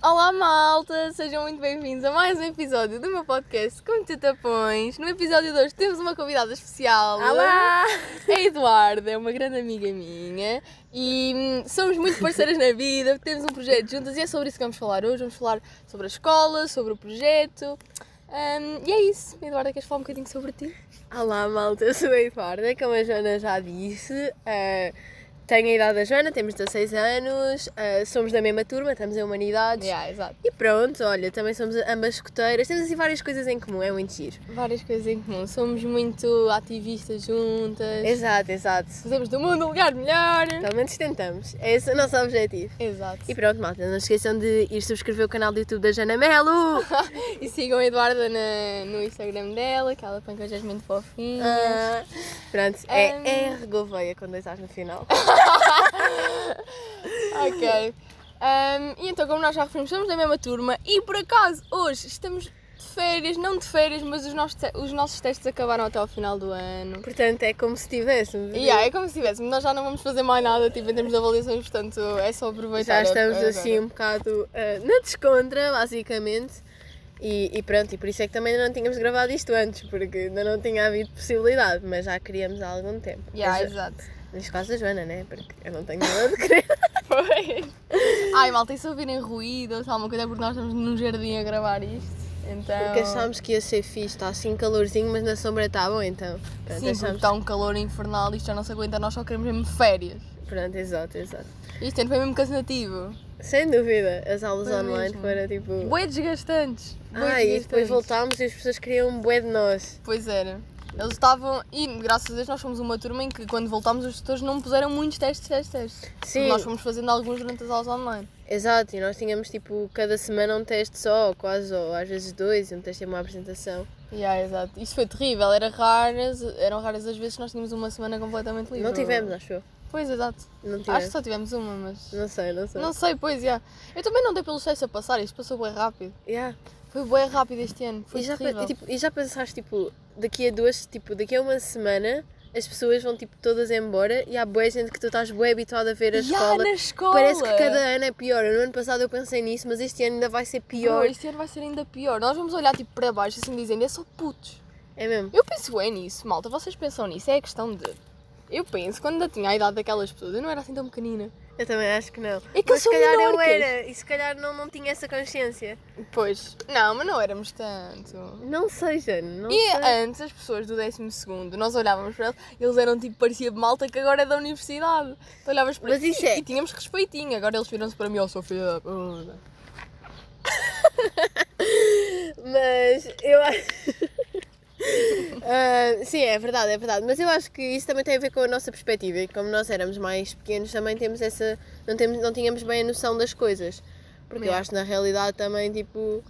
Olá malta, sejam muito bem-vindos a mais um episódio do meu podcast Como Tu Tapões. No episódio de hoje temos uma convidada especial. Olá! A Eduarda, é uma grande amiga minha e hum, somos muito parceiras na vida, temos um projeto juntas e é sobre isso que vamos falar hoje. Vamos falar sobre a escola, sobre o projeto. Hum, e é isso. Eduarda, queres falar um bocadinho sobre ti? Olá, malta, eu sou a Eduarda, como a Joana já disse. eh, tenho a idade da Joana, temos 16 anos, eh, somos da mesma turma, estamos em Humanidades. Yeah, exato. E pronto, olha, também somos ambas escoteiras, temos assim várias coisas em comum, é muito giro. Várias coisas em comum. Somos muito ativistas juntas. Exato, exato. Fazemos do mundo um lugar melhor. Pelo menos tentamos, é esse o nosso objetivo. Exato. E pronto, malta, não se esqueçam de ir subscrever o canal do YouTube da Jana Melo. E sigam a Eduarda na- no Instagram dela, que ela põe coisas muito fofinhas. Ah, pronto, é Um, R Gouveia com dois As no final. Ok. Um, e então, como nós já referimos, somos da mesma turma e por acaso hoje estamos de férias, não de férias, mas os nossos, os nossos testes acabaram até ao final do ano. Portanto, é como se tivéssemos. E yeah, é como se tivéssemos, nós já não vamos fazer mais nada tipo, em termos de avaliações, portanto é só aproveitar. Já estamos assim um bocado ah, na descontra, basicamente. E, e pronto, e por isso é que também ainda não tínhamos gravado isto antes, porque ainda não tinha havido possibilidade, mas já queríamos há algum tempo. Yeah, Mas, exato. Neste caso da Joana, né? Porque eu não tenho nada de querer. Foi. Ai malta, e se ouvirem ruídos, alguma coisa é porque nós estamos num jardim a gravar isto. Então. Porque achámos que ia ser fixe, está assim calorzinho, mas na sombra está bom, então. Pronto, Sim, achámos... está um calor infernal, isto já não se aguenta, nós só queremos mesmo férias. Pronto, exato, exato. Isto ano foi mesmo cansativo. Sem dúvida, as aulas Foi online mesmo. foram tipo. Bué desgastantes. bué Ah, e depois desgastantes. voltámos e as pessoas queriam um bué de nós. Pois era. Eles estavam. E graças a Deus nós fomos uma turma em que quando voltámos os tutores não puseram muitos testes, testes, testes. Sim. Nós fomos fazendo alguns durante as aulas online. Exato, e nós tínhamos tipo cada semana um teste só, ou quase, ou às vezes dois, e um teste e uma apresentação. Yeah, exato. Isso foi terrível. Era raras, eram raras as vezes que nós tínhamos uma semana completamente livre. Não tivemos, acho eu. Pois, exato. Acho que só tivemos uma, mas. Não sei, não sei. Não sei, pois, já. Eu também não dei pelos testes a passar, isto passou bem rápido. Yeah. Foi bem rápido este ano. Foi E, já, terrível. e, tipo, e já pensaste, tipo, daqui a duas, tipo, daqui a uma semana as pessoas vão tipo todas embora e há boa gente que tu estás bué habituado a ver a Ya, escola. na escola. Parece que cada ano é pior. No ano passado eu pensei nisso, mas este ano ainda vai ser pior. Bro, este ano vai ser ainda pior. Nós vamos olhar tipo para baixo assim dizendo, é só putos. É mesmo. Eu penso bem nisso, malta. Vocês pensam nisso? É a questão de. Eu penso, quando ainda tinha a idade daquelas pessoas, eu não era assim tão pequenina. Eu também acho que não. É que mas eu se calhar eu era e se calhar não, não tinha essa consciência. Pois, não, mas não éramos tanto. Não sei, Jane, não E sei. antes, as pessoas do 12 nós olhávamos para eles, eles eram tipo, parecia de malta que agora é da universidade. Tu olhavas para Mas isso e, é- e tínhamos respeitinho. Agora eles viram-se para mim, ó, da puta. Mas eu acho. Ah, sim, é verdade, é verdade. Mas eu acho que isso também tem a ver com a nossa perspectiva. E como nós éramos mais pequenos, também temos essa. Não, temos, não tínhamos bem a noção das coisas. Porque eu Yeah. acho que na realidade também, tipo.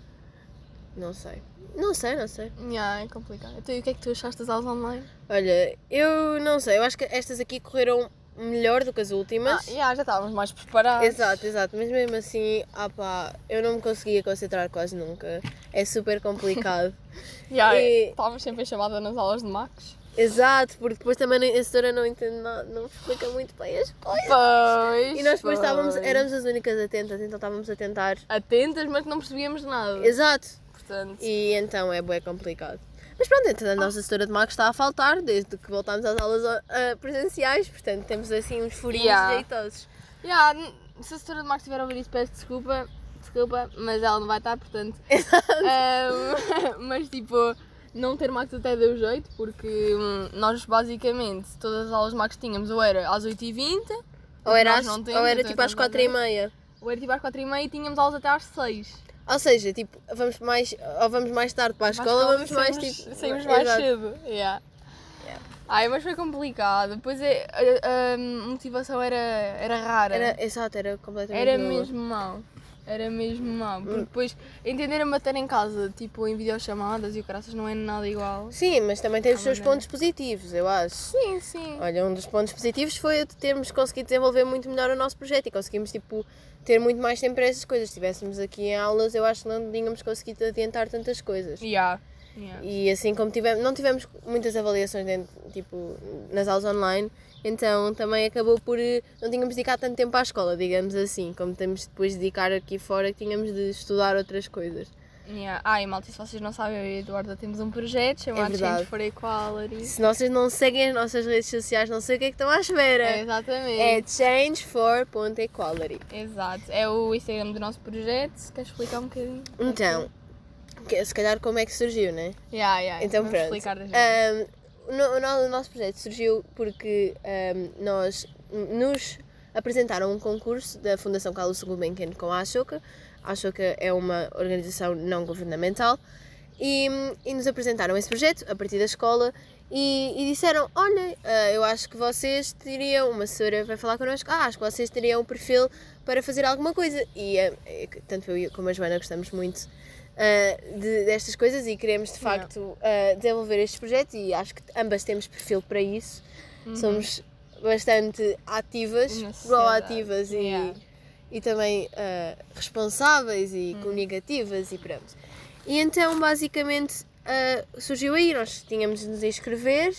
Não sei. Não sei, não sei. Yeah, é complicado. Então, e o que é que tu achaste das aulas online? Olha, eu não sei. Eu acho que estas aqui correram melhor do que as últimas. Ah, yeah, já estávamos mais preparados. Exato, exato, mas mesmo assim, ah pá, eu não me conseguia concentrar quase nunca. É super complicado. Yeah, E- Estávamos sempre em chamada nas aulas de Max. exato, porque depois também a setora não entende nada, não explica muito bem as coisas. Pois. E nós depois estávamos, pois. éramos as únicas atentas, então estávamos a tentar. atentas, mas não percebíamos nada. Exato. Portanto, E então é bué complicado. Mas pronto, então a nossa setora de Marcos está a faltar desde que voltámos às aulas ah, presenciais, portanto temos assim uns furinhos Yeah. jeitosos. yeah, se a setora de Max estiver a ouvir isso, peço desculpa. Desculpa, mas ela não vai estar, portanto. Ahm, mas tipo, não ter Max até deu jeito, porque hum, nós basicamente todas as aulas de Max tínhamos ou era às 8h20, Ou era, às- temos, ou era então tipo às estamos a quatro e meia. ou era tipo às 4h30 e tínhamos aulas até às 6 Ou seja, tipo, vamos mais, ou vamos mais tarde para a escola, ou vamos mais tipo. saímos mais Exato. cedo. Yeah. Yeah. Ai, mas foi complicado. Depois é, a, a motivação era, era rara. Era, exato, era completamente Era mesmo mau. Era mesmo mau. Hum. Porque depois entender a matéria em casa, tipo em videochamadas e o caraças não é nada igual. Sim, mas também tem os seus pontos positivos, eu acho. Sim, sim. Olha, um dos pontos positivos foi de termos conseguido desenvolver muito melhor o nosso projeto e conseguimos, tipo, ter muito mais tempo para essas coisas. Se estivéssemos aqui em aulas, eu acho que não tínhamos conseguido adiantar tantas coisas. Yeah. Yeah. E assim como tivemos, não tivemos muitas avaliações dentro, tipo, nas aulas online Então também acabou por eh, não tínhamos dedicado tanto tempo à escola, digamos assim, como temos depois de dedicar aqui fora tínhamos de estudar outras coisas. Yeah. Ah, e malta, se vocês não sabem, eu e a Eduarda temos um projeto chamado verdade. Change for Equality. Se vocês não seguem as nossas redes sociais, não sei o que é que estão à espera. É, exatamente. É change4.equality. Exato. É o Instagram do nosso projeto. Queres explicar um bocadinho? Então, que- se calhar como é que surgiu, né? Yeah, yeah. Então pronto. explicar das vezes. Um, o, no- o no- o nosso projeto surgiu porque um, nós nos apresentaram um concurso da Fundação Carlos Gulbenkian com a Ashoka. A Ashoka é uma organização não governamental e, e nos apresentaram esse projeto a partir da escola e, e disseram, olha, ah, eu acho que vocês teriam, uma senhora vai falar connosco, ah, acho que vocês teriam um perfil para fazer alguma coisa. E que tanto eu como a Joana gostamos muito ah, de- destas coisas e queremos de facto ah, desenvolver estes projetos e acho que ambas temos perfil para isso. Somos bastante ativas, proativas e, Yeah. e também ah, responsáveis e comunicativas e pronto. E então basicamente surgiu aí, nós tínhamos de nos inscrever,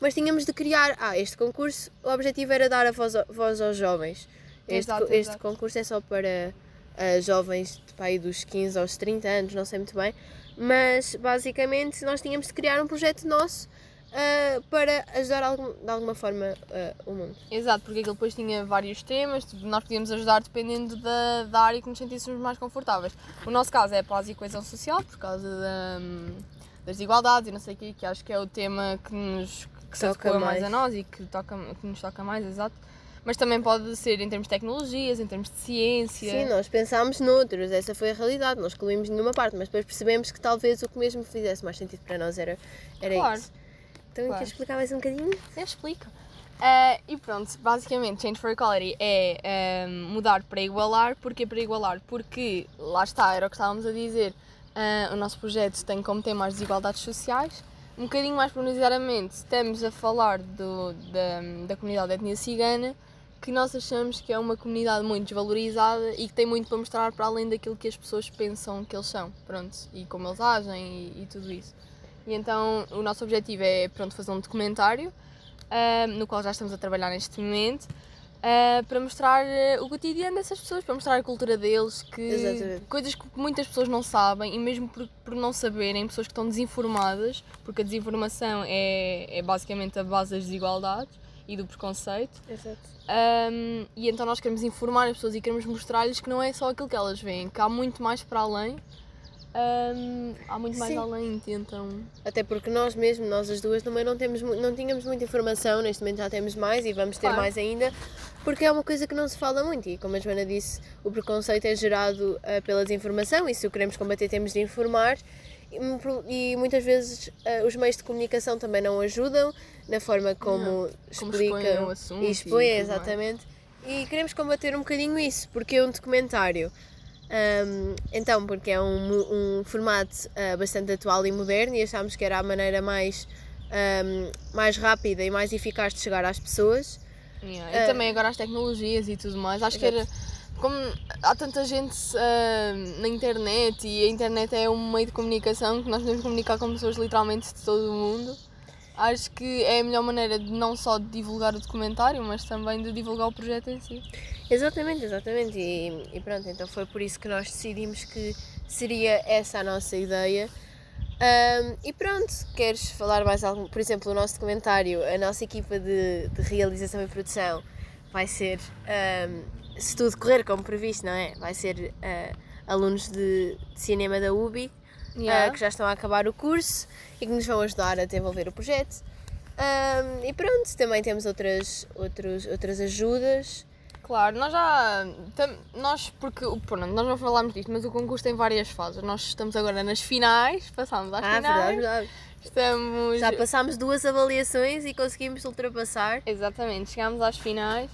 mas tínhamos de criar, ah, este concurso, o objetivo era dar a voz, voz aos jovens. Este, Exato, este exato. concurso é só para ah, jovens de pai dos 15 aos 30 anos, não sei muito bem, mas basicamente nós tínhamos de criar um projeto nosso ah, para ajudar algum- de alguma forma ah, o mundo. Exato, porque aquilo depois tinha vários temas, tipo, nós podíamos ajudar dependendo da, da área que nos sentíssemos mais confortáveis. O nosso caso é a paz e coesão social, por causa da, das desigualdades e não sei o quê, que acho que é o tema que nos que se Toca mais. mais. a nós e que, toca, que nos toca mais, exato. Mas também pode ser em termos de tecnologias, em termos de ciência. Sim, nós pensámos noutros, essa foi a realidade, nós excluímos numa parte, mas depois percebemos que talvez o que mesmo fizesse mais sentido para nós era, era Claro. isso. Então, Claro. queres explicar mais um bocadinho? Você explica. Eh, e pronto, basicamente, Change for Equality é eh, mudar para igualar. Porquê para igualar? Porque, lá está, era o que estávamos a dizer, eh, o nosso projeto tem como tema as desigualdades sociais. Um bocadinho mais pronunciadamente, estamos a falar do, da, da comunidade da etnia cigana, que nós achamos que é uma comunidade muito desvalorizada e que tem muito para mostrar para além daquilo que as pessoas pensam que eles são, pronto, e como eles agem e, e tudo isso. E então o nosso objetivo é pronto, fazer um documentário ah, no qual já estamos a trabalhar neste momento ah, para mostrar ah, o cotidiano dessas pessoas, para mostrar a cultura deles, que Exatamente. coisas que muitas pessoas não sabem e mesmo por, por não saberem, pessoas que estão desinformadas, porque a desinformação é, é basicamente a base das desigualdades e do preconceito. Exato. Um, e então nós queremos informar as pessoas e queremos mostrar-lhes que não é só aquilo que elas veem, que há muito mais para além. Um, há muito mais Sim. além, tentam. Até porque nós mesmo, nós as duas, também não, temos, não tínhamos muita informação, neste momento já temos mais e vamos ter Claro. mais ainda, porque é uma coisa que não se fala muito e como a Joana disse, o preconceito é gerado ah, pela desinformação e se o queremos combater temos de informar e, e muitas vezes ah, os meios de comunicação também não ajudam na forma como, Como explicam expõem o assunto e e expõem, tudo mais. exatamente. E queremos combater um bocadinho isso, porque é um documentário. Um, então, porque é um, um formato ah, bastante atual e moderno e achámos que era a maneira mais, um, mais rápida e mais eficaz de chegar às pessoas. Yeah, E Ah. também agora as tecnologias e tudo mais. Acho que era. Como há tanta gente ah, na internet e a internet é um meio de comunicação que nós podemos comunicar com pessoas literalmente de todo o mundo. Acho que é a melhor maneira de não só de divulgar o documentário, mas também de divulgar o projeto em si. Exatamente, exatamente. E, e pronto, então foi por isso que nós decidimos que seria essa a nossa ideia. Um, e pronto, queres falar mais algum? Por exemplo, o nosso documentário, a nossa equipa de, de realização e produção vai ser, um, se tudo correr como previsto, não é? Vai ser uh, alunos de, de cinema da UBI Yeah. uh, que já estão a acabar o curso e que nos vão ajudar a desenvolver o projeto. Um, e pronto, também temos outras, outros, outras ajudas. Claro, nós já. tam- nós, porque. Pronto, nós não falámos disto, mas o concurso tem várias fases. Nós estamos agora nas finais, passámos às Ah, finais. verdade, verdade. Estamos. Já passámos duas avaliações e conseguimos ultrapassar. Exatamente, chegámos às finais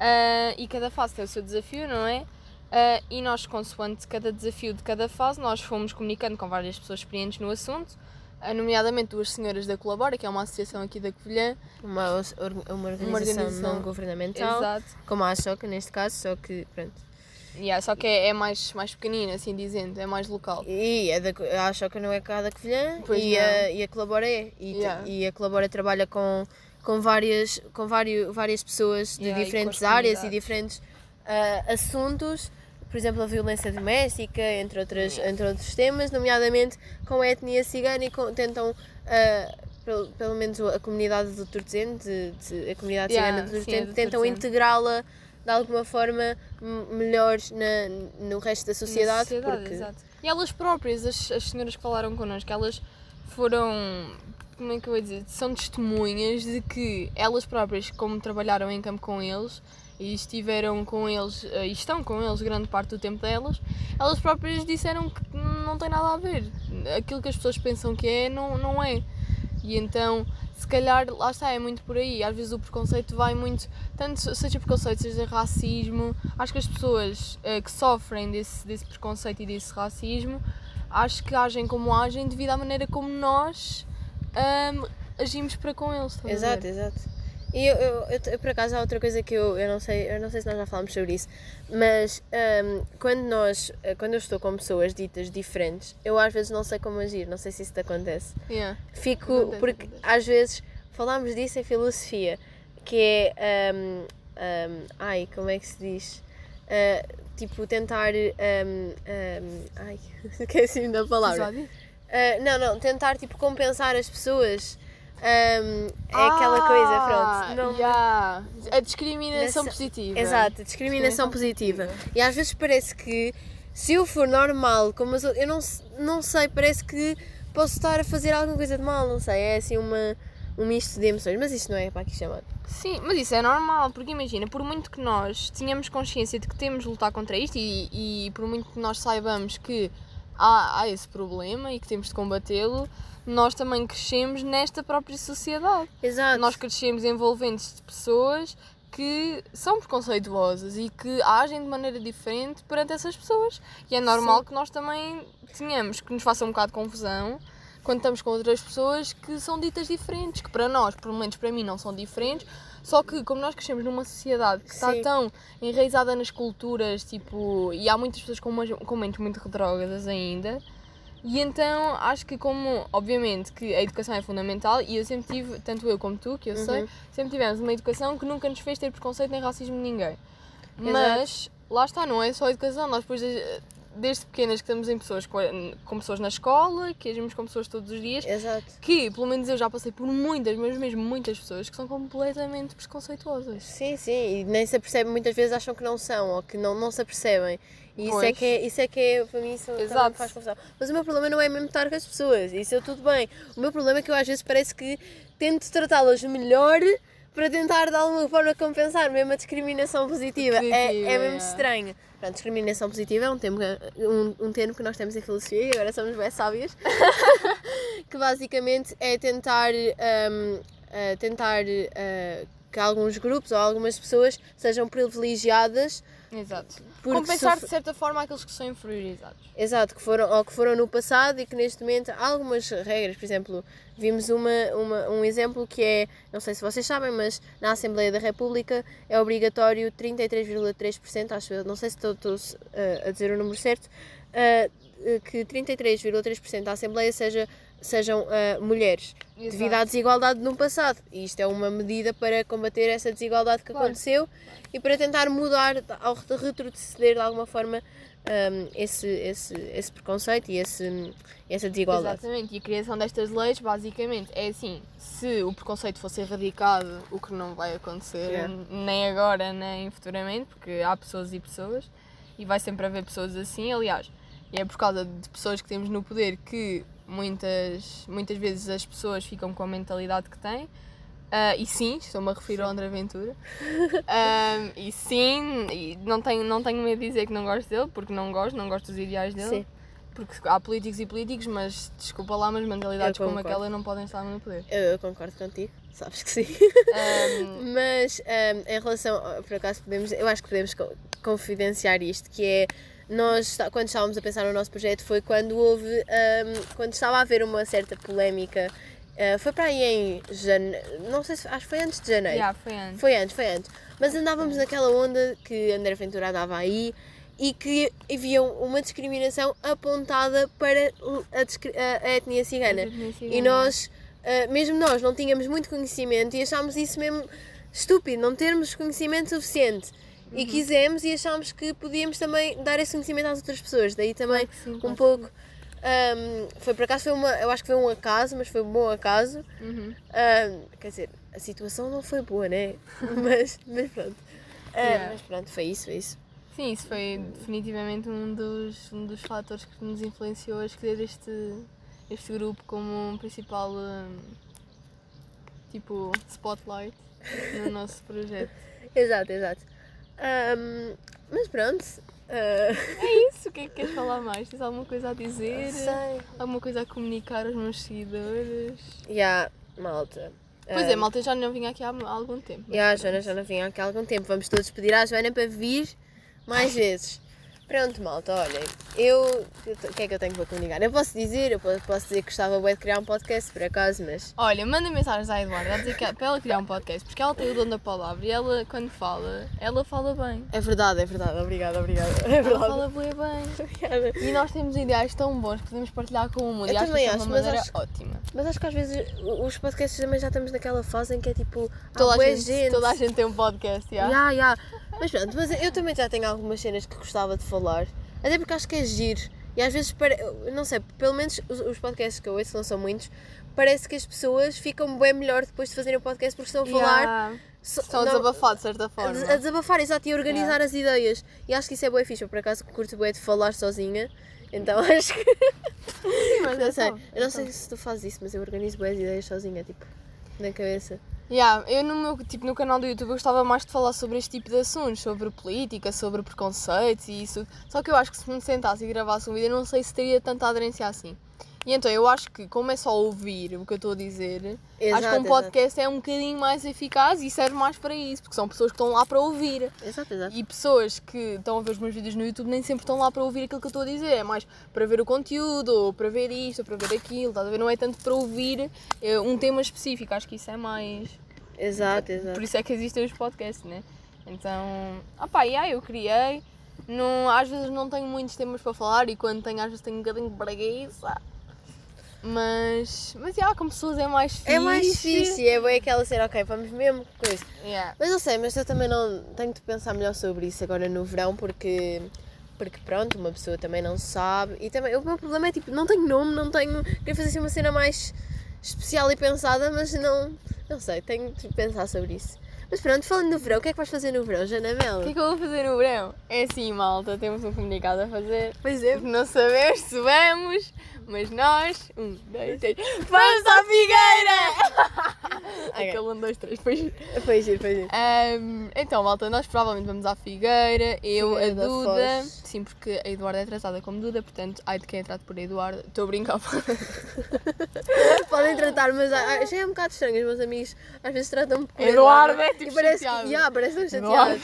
ah, e cada fase tem o seu desafio, não é? Ah, e nós, consoante cada desafio de cada fase, nós fomos comunicando com várias pessoas experientes no assunto, ah, nomeadamente duas senhoras da Colabora, que é uma associação aqui da Covilhã. Uma, os- or- uma organização, organização. não governamental, Exato. como a Ashoka neste caso, só que pronto. Yeah, só que é, é mais, mais pequenina, assim dizendo, é mais local. E a, da, a Ashoka não é cá da Covilhã Pois e não. a, e a Colabora é. E, Yeah. e a Colabora trabalha com, com várias, com vários, várias pessoas de Yeah, e diferentes as áreas e diferentes ah, assuntos, por exemplo, a violência doméstica, entre, outras, entre outros temas, nomeadamente com a etnia cigana e com- tentam, ah, pelo, pelo menos a comunidade do Turzene, de, de- a comunidade Yeah, cigana do sim, Turzene, é tentam integrá-la de alguma forma m- melhor na, no resto da sociedade. Sociedade, porque... exato. E elas próprias, as, as senhoras que falaram connosco, elas foram. Como é que eu vou dizer? São testemunhas de que elas próprias, como trabalharam em campo com eles e estiveram com eles eh, e estão com eles grande parte do tempo delas, elas próprias disseram que não tem nada a ver. Aquilo que as pessoas pensam que é, não, não é. E então, se calhar, lá está, é muito por aí. Às vezes o preconceito vai muito, tanto seja preconceito, seja racismo. Acho que as pessoas eh, que sofrem desse, desse preconceito e desse racismo, acho que agem como agem devido à maneira como nós ahm, agimos para com eles. Exato, exato. E eu, eu, eu- eu, por acaso há outra coisa que eu, eu não sei, eu não sei se nós já falámos sobre isso, mas hum, quando nós, eh, quando eu estou com pessoas ditas diferentes, eu às vezes não sei como agir, não sei se isso te acontece. Yeah. Fico, Acontece, porque acontece. às vezes falámos disso em filosofia, que é, hum, hum, ai, como é que se diz? Ah, tipo, tentar, hum, ai, esqueci-me da palavra. Episódio? Uh, não, não, tentar tipo compensar as pessoas. Um, é aquela coisa, pronto. Não, Ah, yeah. A discriminação positiva. Exato, discriminação Discriminação positiva. positiva. E às vezes parece que se eu for normal, como as outras, eu não, não sei, parece que posso estar a fazer alguma coisa de mal, não sei, é assim uma, um misto de emoções, mas isso não é para aqui chamado. Sim, mas isso é normal, porque imagina, por muito que nós tenhamos consciência de que temos de lutar contra isto e, e por muito que nós saibamos que há, há esse problema e que temos de combatê-lo, nós também crescemos nesta própria sociedade. Exato. Nós crescemos envolventes de pessoas que são preconceituosas e que agem de maneira diferente perante essas pessoas. E é normal que nós também tenhamos que nos faça um bocado de confusão quando estamos com outras pessoas que são ditas diferentes, que para nós, pelo menos para mim, não são diferentes. Só que como nós crescemos numa sociedade que está Sim. tão enraizada nas culturas, tipo, e há muitas pessoas com, umas- com mentes muito retrógradas ainda, e então acho que como, obviamente, que a educação é fundamental e eu sempre tive, tanto eu como tu, que eu sei, Uhum. sempre tivemos uma educação que nunca nos fez ter preconceito nem racismo de ninguém. Mas lá está, não é só a educação, nós depois eh, desde pequenas que estamos em pessoas com, pessoas na escola, que agimos com pessoas todos os dias, Exato. que pelo menos eu já passei por muitas, mas mesmo muitas pessoas que são completamente preconceituosas. Sim, sim, e nem se apercebem, muitas vezes acham que não são ou que não, não se apercebem. E isso é, que é, isso é que é, para mim, isso Exato. faz confusão. Mas o meu problema não é mesmo estar com as pessoas, isso é tudo bem. O meu problema é que eu às vezes parece que tento tratá-las melhor para tentar de alguma forma compensar mesmo a discriminação positiva. É, é Positiva, mesmo estranho. Pronto, discriminação positiva é um termo, que- um, um termo que nós temos em filosofia e agora somos bem sábias. que basicamente é tentar, hum, eh, tentar eh, que alguns grupos ou algumas pessoas sejam privilegiadas Exato. Compensar sofre- de certa forma aqueles que são inferiorizados. Exato, que foram, ou que foram no passado e que neste momento há algumas regras, por exemplo, vimos uma, uma, um exemplo que é, não sei se vocês sabem, mas na Assembleia da República é obrigatório 33,3%, acho eu, não sei se estou, estou uh, a dizer o número certo, uh, que 33,3% da Assembleia seja, sejam uh, mulheres, Exato. devido à desigualdade no passado. E isto é uma medida para combater essa desigualdade que Claro. aconteceu e para tentar mudar, ao retroceder de alguma forma um, esse, esse, esse preconceito e esse, essa desigualdade. Exatamente, e a criação destas leis, basicamente, é assim: se o preconceito fosse erradicado, o que não vai acontecer, Yeah. nem agora, nem futuramente, porque há pessoas e pessoas, e vai sempre haver pessoas assim. Aliás, e é por causa de pessoas que temos no poder que muitas, muitas vezes as pessoas ficam com a mentalidade que têm. Ah, e sim, estou-me a referir ao André Ventura. Ah, e sim, e não tenho, não tenho medo de dizer que não gosto dele, porque não gosto, não gosto dos ideais dele. Sim. Porque há políticos e políticos, mas desculpa lá, mas mentalidades como aquela não podem estar no poder. Eu, eu concordo contigo, sabes que sim. Ahm, Mas um, em relação, por acaso podemos, eu acho que podemos co- confidenciar isto, que é nós quando estávamos a pensar no nosso projeto foi quando houve, um, quando estava a haver uma certa polémica, uh, foi para aí em janeiro, não sei se, acho que foi antes de janeiro. yeah, foi antes. Foi antes, foi antes. Mas andávamos naquela onda que André Ventura andava aí e que havia uma discriminação apontada para a, discri- a- etnia cigana. Etnia E cigana. nós ah, mesmo nós não tínhamos muito conhecimento e achámos isso mesmo estúpido, não termos conhecimento suficiente. E Uhum. quisemos e achámos que podíamos também dar esse conhecimento às outras pessoas. Daí também sim, um pouco. ahm, foi por acaso, foi uma, eu acho que foi um acaso, mas foi um bom acaso. Uhum. Ahm, quer dizer, a situação não foi boa, né? mas, mas pronto. Ah, Yeah. Mas pronto, foi isso, foi isso. Sim, isso foi definitivamente um dos, um dos fatores que nos influenciou a escolher este, este grupo como um principal hum, tipo spotlight no nosso projeto. Exato, exato. Ahm, mas pronto. ah, É isso, o que é que queres falar mais? Tens alguma coisa a dizer? sei. Alguma coisa a comunicar aos meus seguidores? Yeah, malta. Pois é, Ah, malta já não vinha aqui há algum tempo. mas Yeah, a. Joana já não vinha aqui há algum tempo. Vamos todos pedir à Joana para vir mais vezes. Pronto, malta, olhem, eu. O que é que eu tenho para comunicar? Eu posso dizer, eu po- posso dizer que gostava bem de criar um podcast, por acaso, mas. Olha, manda mensagens à Eduarda a dizer que é para ela criar um podcast, porque ela tem o dom da palavra e ela, quando fala, ela fala bem. É verdade, é verdade, obrigada, obrigada. É Ela verdade. fala bem. Obrigada. E nós temos ideais tão bons que podemos partilhar com o mundo. Eu e acho também acho, é uma maneira acho- ótima. Mas acho que às vezes os podcasts também já estamos naquela fase em que é tipo. Toda, a bué gente, toda a gente tem um podcast, já. Ya, ya. Mas pronto, mas eu também já tenho algumas cenas que gostava de falar. Até porque acho que é giro. E às vezes, não sei, pelo menos os, os podcasts que eu ouço, não são muitos, parece que as pessoas ficam bem melhor depois de fazerem o podcast porque estão a falar. Yeah. so- Estão a desabafar de certa forma. a desabafar, exato, e a organizar as ideias. E acho que isso é boa. Eu, por acaso, curto bem de falar sozinha. Então acho que. Sim, mas Não é sei. top, Eu não é sei se tu fazes isso, mas eu organizo boas ideias sozinha, tipo, na cabeça. Yeah, eu no meu tipo, no canal do YouTube eu gostava mais de falar sobre este tipo de assuntos, sobre política, sobre preconceitos e isso. Só que eu acho que se me sentasse e gravasse um vídeo, eu não sei se teria tanta aderência assim. E então eu acho que, como é só ouvir o que eu estou a dizer, acho que Exato, um podcast é um bocadinho mais eficaz e serve mais para isso, porque são pessoas que estão lá para ouvir. Exato, exato. E pessoas que estão a ver os meus vídeos no YouTube nem sempre estão lá para ouvir aquilo que eu estou a dizer, é mais para ver o conteúdo, ou para ver isto, ou para ver aquilo, estás a ver? Não é tanto para ouvir eh, um tema específico, acho que isso é mais. Exato, exato. Por isso é que existem os podcasts, né? Então, opá, yeah, eu criei. Não, às vezes não tenho muitos temas para falar e quando tenho, às vezes tenho um bocadinho de preguiça. Mas, mas yeah, com pessoas é mais fixe. É mais fixe, é bem aquela cena, ok, vamos mesmo com isso. Yeah. Mas não sei, mas eu também não tenho de pensar melhor sobre isso agora no verão porque porque pronto, uma pessoa também não sabe e também o meu problema é tipo, não tenho nome, não tenho, queria fazer assim uma cena mais especial e pensada, mas não, não sei, tenho de pensar sobre isso. Mas pronto, falando do verão, o que é que vais fazer no verão, Janamel? O que é que eu vou fazer no verão? É assim, malta, temos um comunicado a fazer. Pois é. Não sabemos se vamos, mas nós. Um, dois, três. Vamos à Figueira! Ok. Aquele um, dois, três, foi. Foi giro, foi giro. Ahm, então, malta, nós provavelmente vamos à Figueira, eu, Figueira a da Duda. Sim, porque a Eduarda é tratada como Duda, portanto, ai de quem é tratado por Eduarda. Estou a brincar. Podem tratar, mas ah, já é um bocado estranho, os meus amigos às vezes tratam-me por Eduardo é tipo e parece chateado. yeah, parece Eduardo. chateados.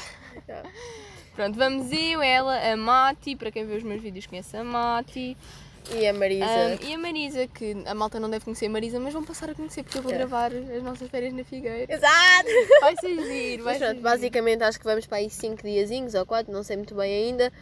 Yeah. Pronto, vamos eu, ela, a Mati, para quem vê os meus vídeos conhece a Mati. E a Marisa. Ahm, e a Marisa, que a malta não deve conhecer a Marisa, mas vão passar a conhecer porque eu vou É. gravar as nossas férias na Figueira. Exato! Vai ser giro, vai Mas pronto, basicamente acho que vamos para aí 5 diazinhos ou 4, não sei muito bem ainda.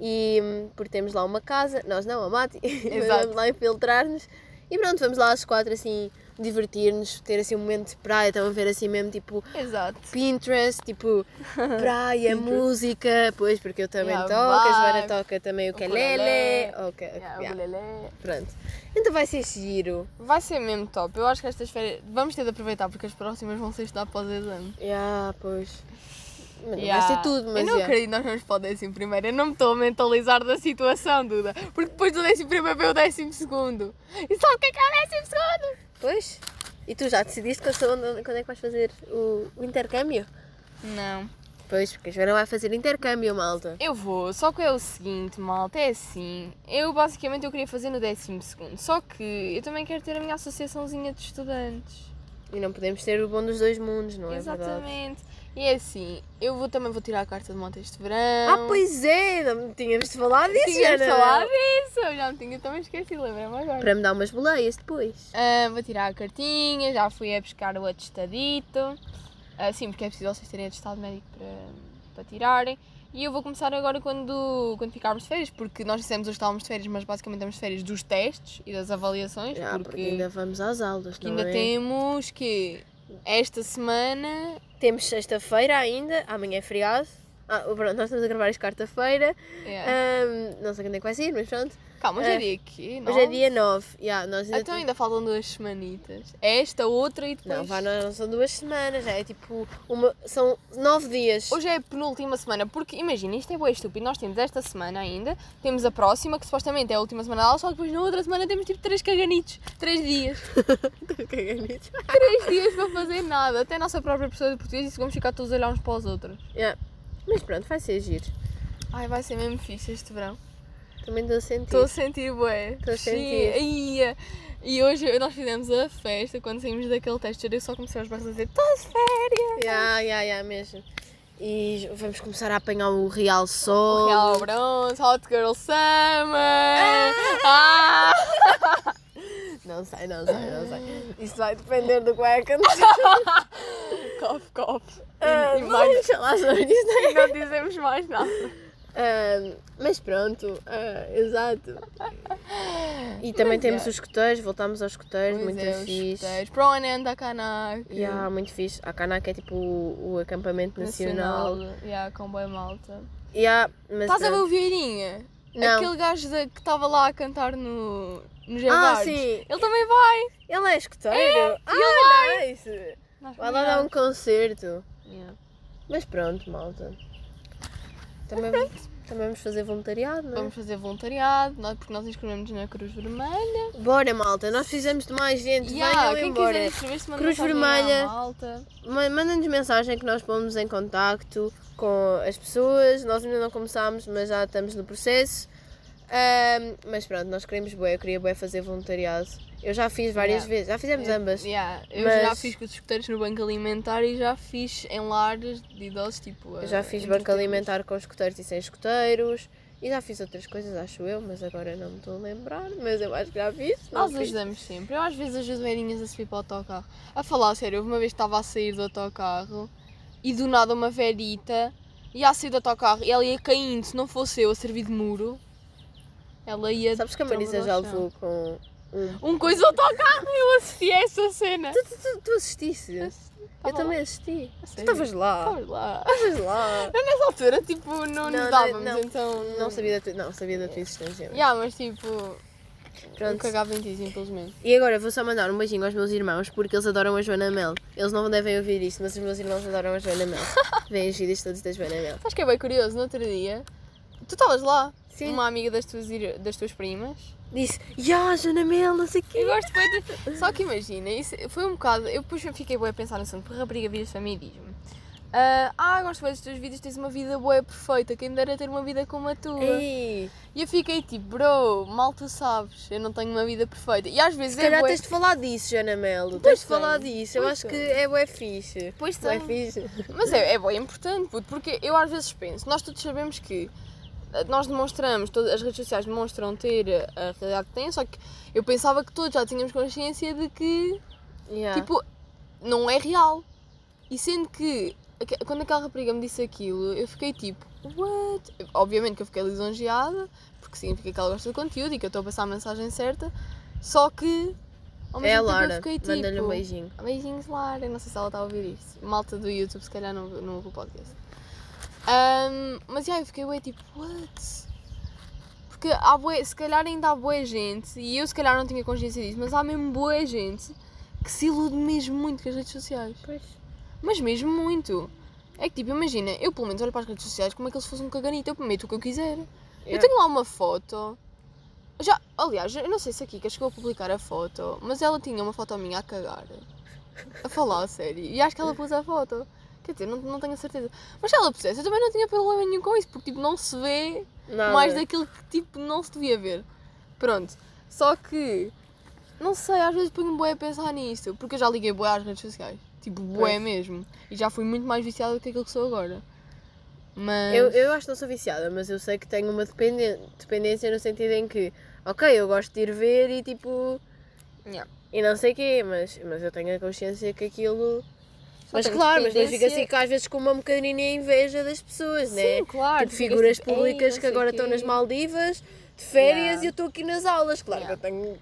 E hum, porque temos lá uma casa, nós não, a Mati, vamos lá infiltrar-nos. E pronto, vamos lá às quatro assim, divertir-nos, ter assim um momento de praia, estão a ver assim mesmo tipo Exato. Pinterest, tipo praia, música, pois porque eu também Yeah, toco, a Joana toca também o ukulele. Ok, Yeah, yeah, ukulele. pronto. Então vai ser giro. Vai ser mesmo top. Eu acho que estas férias. Vamos ter de aproveitar porque as próximas vão ser estudar exames. Yeah, pois. Mas Yeah. vai ser tudo, mas Eu não yeah. acredito que nós vamos para o décimo primeiro. Eu não me estou a mentalizar da situação, Duda. Porque depois do décimo primeiro vem o décimo segundo. E sabe o que é que é o décimo segundo? Pois. E tu já decidiste quando, quando é que vais fazer o, o intercâmbio? Não. Pois, porque a Joana vai fazer intercâmbio, malta. Eu vou, só que é o seguinte, malta, é assim. Eu basicamente eu queria fazer no décimo segundo. Só que eu também quero ter a minha associaçãozinha de estudantes. E não podemos ter o bom dos dois mundos, não é verdade? Exatamente. E é assim, eu vou, também vou tirar a carta de moto este verão. Ah, pois é! Não tínhamos de falar disso, Tínhamos falar disso, eu já me tinha também esquecido, lembra-me agora. Para me dar umas boleias depois. Ah, vou tirar a cartinha, já fui a buscar o atestadito. Ah, sim, porque é preciso vocês terem atestado médico para, para tirarem. E eu vou começar agora quando, quando ficarmos de férias, porque nós dissemos hoje que estávamos de férias, mas basicamente estamos de férias dos testes e das avaliações, Já, porque... porque, ainda vamos às aulas, porque não ainda é? temos que esta semana. Temos sexta-feira ainda, amanhã é feriado. Ah, pronto, nós estamos a gravar isto quarta-feira. Yeah. Ahm, não sei quando é que vai sair, mas pronto. Calma, hoje é ah, dia quê? Hoje é dia 9. Yeah, nós ainda Então ainda faltam duas semanitas. Esta, outra e depois. Não, vá, não, não são duas semanas, é tipo uma. São nove dias. Hoje é a penúltima semana, porque imagina, isto é bem estúpido. Nós temos esta semana ainda, temos a próxima, que supostamente é a última semana de aula, só depois na outra semana temos tipo três caganitos. Três dias. Caganitos. três dias para fazer nada. Até a nossa própria professora de português disse que vamos ficar todos a olhar uns para os outros. Yeah. Mas pronto, vai ser giro. Ai, vai ser mesmo fixe este verão. Também estou a sentir. Estou a sentir, bué. Estou a sentir. E hoje nós fizemos a festa, quando saímos daquele teste, eu só comecei aos berros a dizer, estás férias! Yeah, yeah, yeah, mesmo. E vamos começar a apanhar o real sol. Real Bronze, Hot Girl Summer! Ah! Não sei, não sei, não sei. Isso vai depender do cueca. cof, cof. Ah, E mais, Vamos falar sobre isso, não dizemos mais nada. Mas pronto, ah, exato. E também Mas temos é. os escuteiros, voltamos aos escuteiros, muito é, fixe. Para o Anand da Kanak. Yeah, muito fixe. A Canaca é tipo o, o acampamento nacional. Yeah, com boa malta. Yeah, mas Estás a ver o Vieirinha? Não. Aquele gajo da- que estava lá a cantar no, no Ah, sim. Ele também vai. Ele é escuteiro? ah, ele nice. Nós Vai lá dar um concerto. Yeah. Mas pronto, malta. Também, também vamos fazer voluntariado, não é? Vamos fazer voluntariado, nós- porque nós inscrevemos na Cruz Vermelha. Bora, malta. Nós precisamos de mais gente. Yeah, Venham quem embora. quiser inscrever-se, manda Cruz Vermelha. malta. Ma- Manda-nos mensagem que nós pomos em contacto com as pessoas. Nós ainda não começámos, mas já estamos no processo. Ahm, mas pronto, nós queremos bué. Eu queria bué fazer voluntariado. Eu já fiz várias Yeah. vezes. Já fizemos ambas. Yeah, Eu Mas- já fiz com os escuteiros no banco alimentar e já fiz em lares de idosos, tipo. Eu já eh, fiz entretê-los. banco alimentar com escuteiros e sem escuteiros. E já fiz outras coisas, acho eu, mas agora não me estou a lembrar. Mas eu acho que já fiz. Nós fiz. ajudamos sempre. Eu às vezes ajudo velhinhas a subir para o autocarro. A falar sério, houve uma vez que estava a sair do autocarro e do nada uma velhita ia a sair do autocarro e ela ia caindo, se não fosse eu a servir de muro, ela ia. Sabes que a Marisa já levou com um. Um coisa autocarro, eu assisti a essa cena. Tu, tu, tu, tu assististe? Eu Tava também assisti. lá. A Tu estavas lá. Estavas lá. Estavas lá. Eu nessa altura, tipo, não, Não, não, dávamos, não. então. Não sabia da tua, não, sabia da tua existência. Yeah, mas tipo, eu Pronto. cagava em ti, simplesmente. E agora vou só mandar um beijinho aos meus irmãos porque eles adoram a Joana Mel. Eles não devem ouvir isto, mas os meus irmãos adoram a Joana Mel. Vêm os vídeos todos da Joana Mel. Acho que é bem curioso, no outro dia, tu estavas lá, Sim. uma amiga das tuas, ir- das tuas primas. Disse, ya, Joana Mel, não sei o quê. Eu gosto bem de... Só que imagina, isso foi um bocado. Eu depois fiquei bem a pensar no assunto, porque a rapariga vira-se para mim e diz-me: ah, ah, gosto bem dos teus vídeos, tens uma vida boa perfeita, quem dera ter uma vida como a tua. Ei, E eu fiquei tipo, bro, mal tu sabes, eu não tenho uma vida perfeita. E às vezes se é calhar bué- tens de falar disso, Joana Mel. Pois Tens de falar disso. Eu pois acho que tem. é bué fixe. Pois Bué fixe. Mas é, é bem importante, puto, porque eu às vezes penso, nós todos sabemos que nós demonstramos, todas as redes sociais demonstram ter a realidade que têm, só que eu pensava que todos já tínhamos consciência de que, Yeah. tipo, não é real. E sendo que, quando aquela rapariga me disse aquilo, eu fiquei tipo, what? Obviamente que eu fiquei lisonjeada, porque significa que ela gosta do conteúdo e que eu estou a passar a mensagem certa, só que, ao é a mesmo tempo eu Lara. fiquei tipo... Manda-lhe um beijinho. Beijinhos, Lara. Não sei se ela está a ouvir isso. Malta do YouTube, se calhar não, não ouve o podcast. Ahm, mas já, eu fiquei bué tipo, what? Porque há bué, se calhar ainda há boa gente, e eu se calhar não tinha consciência disso, mas há mesmo boa gente que se ilude mesmo muito com as redes sociais. Pois. Mas mesmo muito. É que tipo, imagina, eu pelo menos olho para as redes sociais como é que eles fossem um caganito, eu prometo o que eu quiser. Eu Yeah. tenho lá uma foto. Já, aliás, eu não sei se a Kika chegou a publicar a foto, mas ela tinha uma foto minha a cagar. A falar a sério. E acho que ela pôs a foto. Quer dizer, não, não tenho a certeza. Mas se ela pusesse, eu também não tinha problema nenhum com isso, porque tipo, não se vê Nada. mais daquilo que tipo não se devia ver. Pronto. Só que não sei, às vezes ponho bué a pensar nisso, porque eu já liguei bué às redes sociais. Tipo, bué Pois. mesmo. E já fui muito mais viciada do que aquilo que sou agora. Mas. Eu, eu acho que não sou viciada, mas eu sei que tenho uma dependen- dependência no sentido em que, ok, eu gosto de ir ver e tipo. Yeah. E não sei o quê, mas, mas eu tenho a consciência que aquilo Mas claro, mas depois fica assim que às vezes com uma bocadinha inveja das pessoas, né? Sim, claro. Tipo, ficas figuras tipo, "Ei, públicas que agora quê." estão nas Maldivas de férias Yeah. e eu estou aqui nas aulas, claro Yeah. que eu tenho.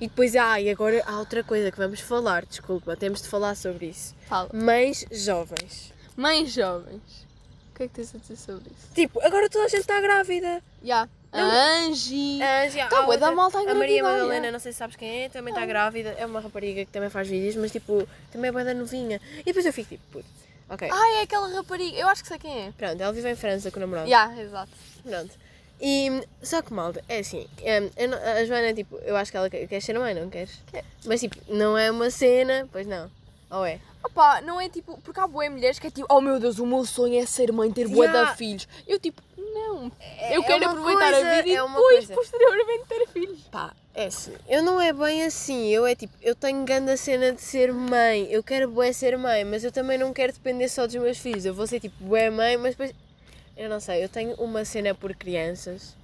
E depois, ah, e agora há outra coisa que vamos falar, desculpa, temos de falar sobre isso. Fala. Mães jovens. Mães jovens. O que é que tens a dizer sobre isso? Tipo, agora toda a gente está grávida. Já. Não. Angie. Ah, já, Tá, bué da malta a A Maria Madalena, não sei se sabes quem é, também está grávida. É uma rapariga que também faz vídeos, mas tipo, também é bué da novinha. E depois eu fico tipo, puto, ok. Ai, é aquela rapariga. Eu acho que sei quem é. Pronto, ela vive em França com o namorado. Já, exato. Pronto. E, só que malta, é assim, hum, não- a Joana, tipo, eu acho que ela quer, quer ser mãe, não queres? Quer. Mas tipo, não é uma cena, pois não. Ou é? Opa, não é tipo. Porque há boé mulheres que é tipo, oh meu Deus, o meu sonho é ser mãe, ter bué Ya. de filhos. Eu tipo, não. É- eu é quero aproveitar coisa, a vida e é depois, coisa. posteriormente, ter filhos. Pá, é assim, eu não é bem assim, eu é tipo, eu tenho grande a cena de ser mãe, eu quero bué ser mãe, mas eu também não quero depender só dos meus filhos, eu vou ser tipo bué mãe, mas depois, eu não sei, eu tenho uma cena por crianças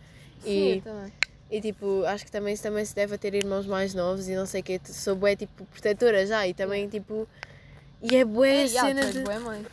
e, também. e tipo, acho que também, também se deve a ter irmãos mais novos e não sei o que, sou bué tipo protetora já e também tipo, e é bué É, a já, cena és de... bué mãe.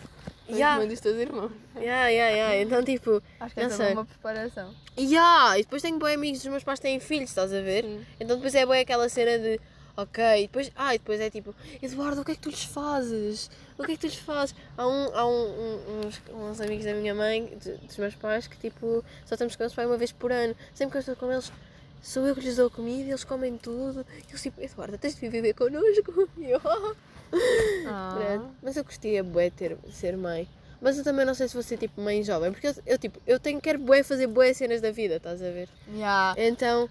Ya. mãe dos teus irmãos. Yeah, yeah, yeah. Então tipo, Acho que Não é sei. uma preparação. yeah. e depois tenho bué amigos dos meus pais que têm filhos, estás a ver? Sim. Então depois é bué aquela cena de ok, e depois, ah, e depois é tipo, Eduardo, o que é que tu lhes fazes? O que é que tu lhes fazes? Há, um, há um, um- uns, uns amigos da minha mãe, de- dos meus pais, que tipo, só estamos com eles pai uma vez por ano. Sempre que eu estou com eles, sou eu que lhes dou comida, eles comem tudo. E eles tipo, Eduardo, tens de viver connosco. E eu, "Ah." Ah. Mas eu gostaria bué ter, ser mãe. Mas eu também não sei se vou ser tipo mãe jovem, porque eu, eu tipo, eu tenho, quero bué fazer bué cenas da vida, estás a ver? Ya. Então,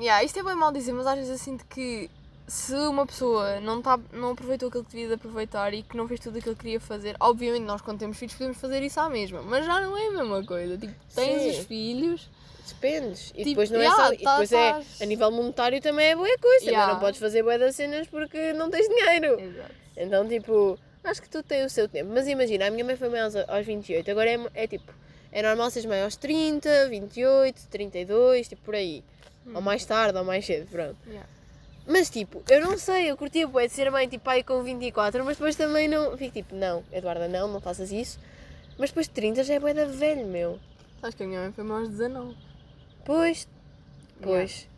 Ya, isto é bem mal dizer, mas às vezes eu sinto que se uma pessoa não, tá, não aproveitou aquilo que devia de aproveitar e que não fez tudo aquilo que queria fazer, obviamente nós quando temos filhos podemos fazer isso à mesma, mas já não é a mesma coisa. Tipo, tens Sim. os filhos, Dependes. E Tipo, depois não é yeah, só. E tá- depois tás- é. A nível monetário também é boa coisa. Yeah. não podes fazer boa das cenas porque não tens dinheiro. Exato. Então, tipo, acho que tudo tem o seu tempo. Mas imagina, a minha mãe foi mãe aos, aos 28. Agora é, é tipo. É normal seres mãe aos 30, 28, 32, tipo por aí. Ou mais tarde, ou mais cedo, pronto. Yeah. Mas tipo, eu não sei, eu curtia bué de ser mãe tipo aí com 24, mas depois também não. Fico tipo, não, Eduarda, não, não faças isso. Mas depois de 30 já é bué da velho, meu. Acho que a minha mãe foi mais 19. Pois, pois.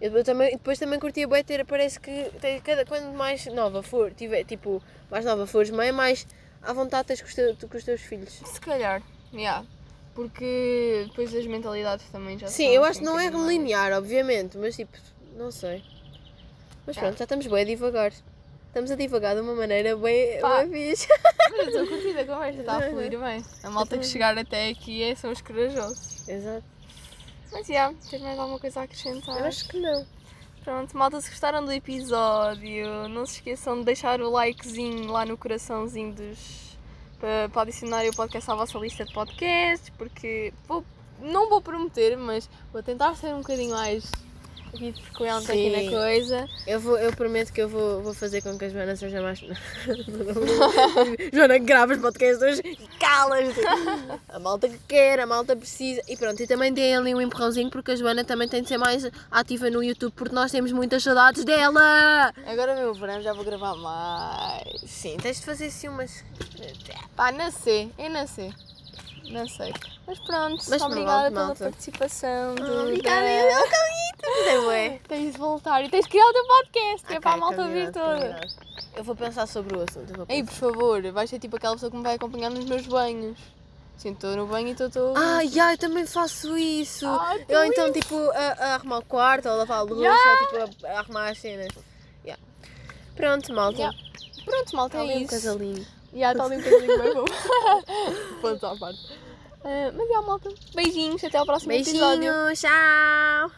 Eu, eu também, depois também curtia bué ter, parece que tem, cada, quando mais nova for, tiver, tipo, mais nova fores mãe, mais à vontade tens com os, teu- com os teus filhos. Se calhar, yeah. porque depois as mentalidades também já Sim, eu acho que não é linear, obviamente, mas tipo, não sei. Mas pronto, já estamos bem a divagar. Estamos a divagar de uma maneira bem, Pá. bem fixe. Mas eu estou curtida a conversa, está a fluir bem. A malta que chegar até aqui é, são os corajosos. Exato. Mas já, tens mais alguma coisa a acrescentar? Eu acho que não. Pronto, malta, se gostaram do episódio, não se esqueçam de deixar o likezinho lá no coraçãozinho dos. para, para adicionarem o podcast à vossa lista de podcasts, porque vou, não vou prometer, mas vou tentar ser um bocadinho mais aqui frequente aqui Sim. na coisa. Eu, vou, eu prometo que eu vou, vou fazer com que a Joana seja mais. Joana, gravas podcast hoje e calas A malta que quer, a malta precisa. E pronto, e também deem ali um empurrãozinho porque a Joana também tem de ser mais ativa no YouTube porque nós temos muitas saudades dela. Agora meu verão já vou gravar mais. Sim, tens de fazer assim umas. Pá, sei, eu sei. Não sei. Mas pronto, Mas obrigada pronto, pela malta. participação. do- Obrigada, da- eu não ué. Tens de voltar e tens de criar o teu podcast, que é para a malta ouvir combinado, toda. Eu vou pensar sobre o assunto. eu Ei, por favor, vais ser tipo aquela pessoa que me vai acompanhar nos meus banhos. Sim, estou no banho e estou todo. Ah, já, eu também faço isso. Ah, tu ou então, tipo, a, a arrumar o quarto, ou a lavar a luz, Ya. ou tipo, a, a arrumar as cenas. Ya. Pronto, malta. Ya. Pronto, malta, Está é ali um isso. Casalinho. Já está ali um casalinho bem bom. Ponto à parte. Ah, mas é, malta. Beijinhos, até ao próximo episódio. Beijinhos, tchau!